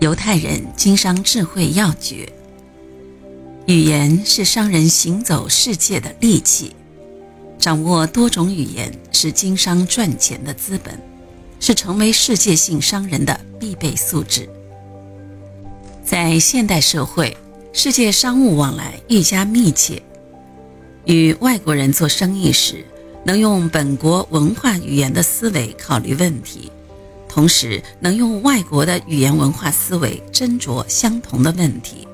犹太人经商智慧要诀：语言是商人行走世界的利器，掌握多种语言是经商赚钱的资本，是成为世界性商人的必备素质。在现代社会，世界商务往来愈加密切，与外国人做生意时，能用本国文化语言的思维考虑问题。同时，能用外国的语言文化思维斟酌相同的问题，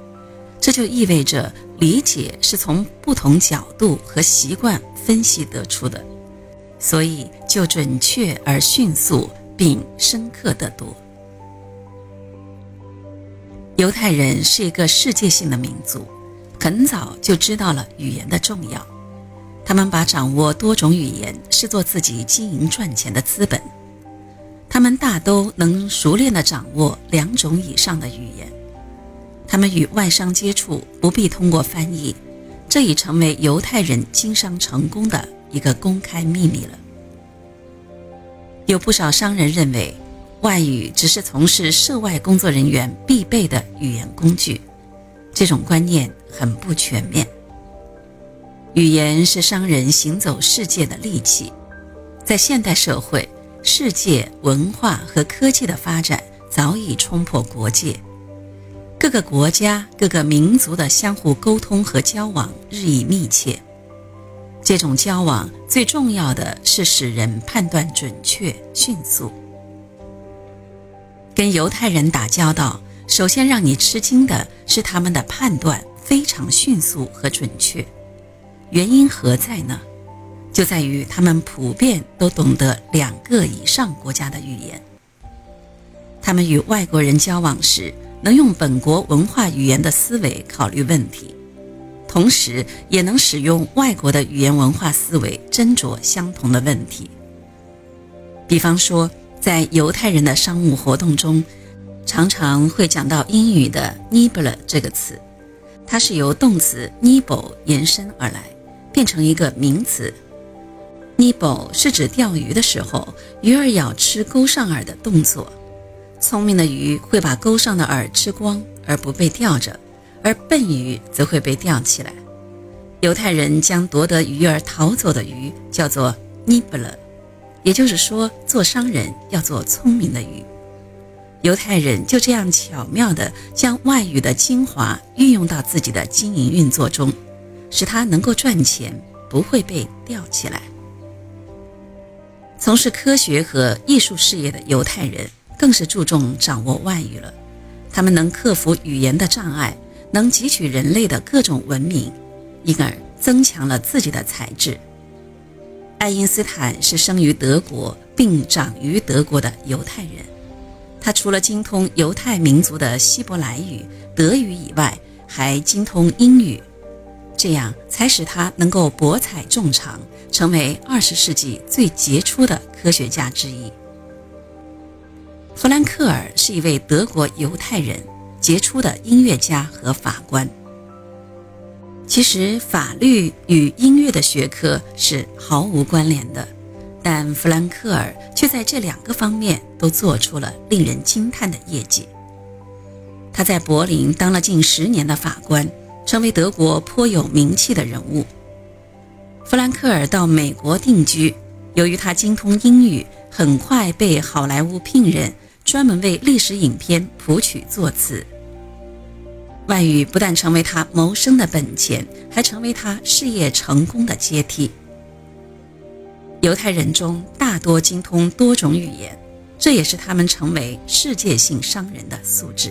这就意味着理解是从不同角度和习惯分析得出的，所以就准确而迅速，并深刻得多。犹太人是一个世界性的民族，很早就知道了语言的重要，他们把掌握多种语言视作自己经营赚钱的资本。他们大都能熟练地掌握两种以上的语言，他们与外商接触不必通过翻译，这已成为犹太人经商成功的一个公开秘密了。有不少商人认为，外语只是从事涉外工作人员必备的语言工具，这种观念很不全面。语言是商人行走世界的利器，在现代社会。世界文化和科技的发展早已冲破国界，各个国家、各个民族的相互沟通和交往日益密切。这种交往最重要的是使人判断准确、迅速。跟犹太人打交道，首先让你吃惊的是他们的判断非常迅速和准确。原因何在呢？就在于他们普遍都懂得两个以上国家的语言。他们与外国人交往时，能用本国文化语言的思维考虑问题，同时也能使用外国的语言文化思维斟酌相同的问题。比方说，在犹太人的商务活动中，常常会讲到英语的 “nibble” 这个词，它是由动词 “nibble” 延伸而来，变成一个名词。Nibble 是指钓鱼的时候，鱼儿咬吃钩上饵的动作。聪明的鱼会把钩上的饵吃光，而不被钓着；而笨鱼则会被钓起来。犹太人将夺得鱼儿逃走的鱼叫做 nibble，也就是说，做商人要做聪明的鱼。犹太人就这样巧妙地将外语的精华运用到自己的经营运作中，使它能够赚钱，不会被钓起来。从事科学和艺术事业的犹太人更是注重掌握外语了。他们能克服语言的障碍，能汲取人类的各种文明，因而增强了自己的才智。爱因斯坦是生于德国并长于德国的犹太人，他除了精通犹太民族的希伯来语、德语以外，还精通英语。这样才使他能够博采众长，成为二十世纪最杰出的科学家之一。弗兰克尔是一位德国犹太人，杰出的音乐家和法官。其实，法律与音乐的学科是毫无关联的，但弗兰克尔却在这两个方面都做出了令人惊叹的业绩。他在柏林当了近十年的法官。成为德国颇有名气的人物。弗兰克尔到美国定居，由于他精通英语，很快被好莱坞聘任，专门为历史影片谱曲作词。外语不但成为他谋生的本钱，还成为他事业成功的阶梯。犹太人中大多精通多种语言，这也是他们成为世界性商人的素质。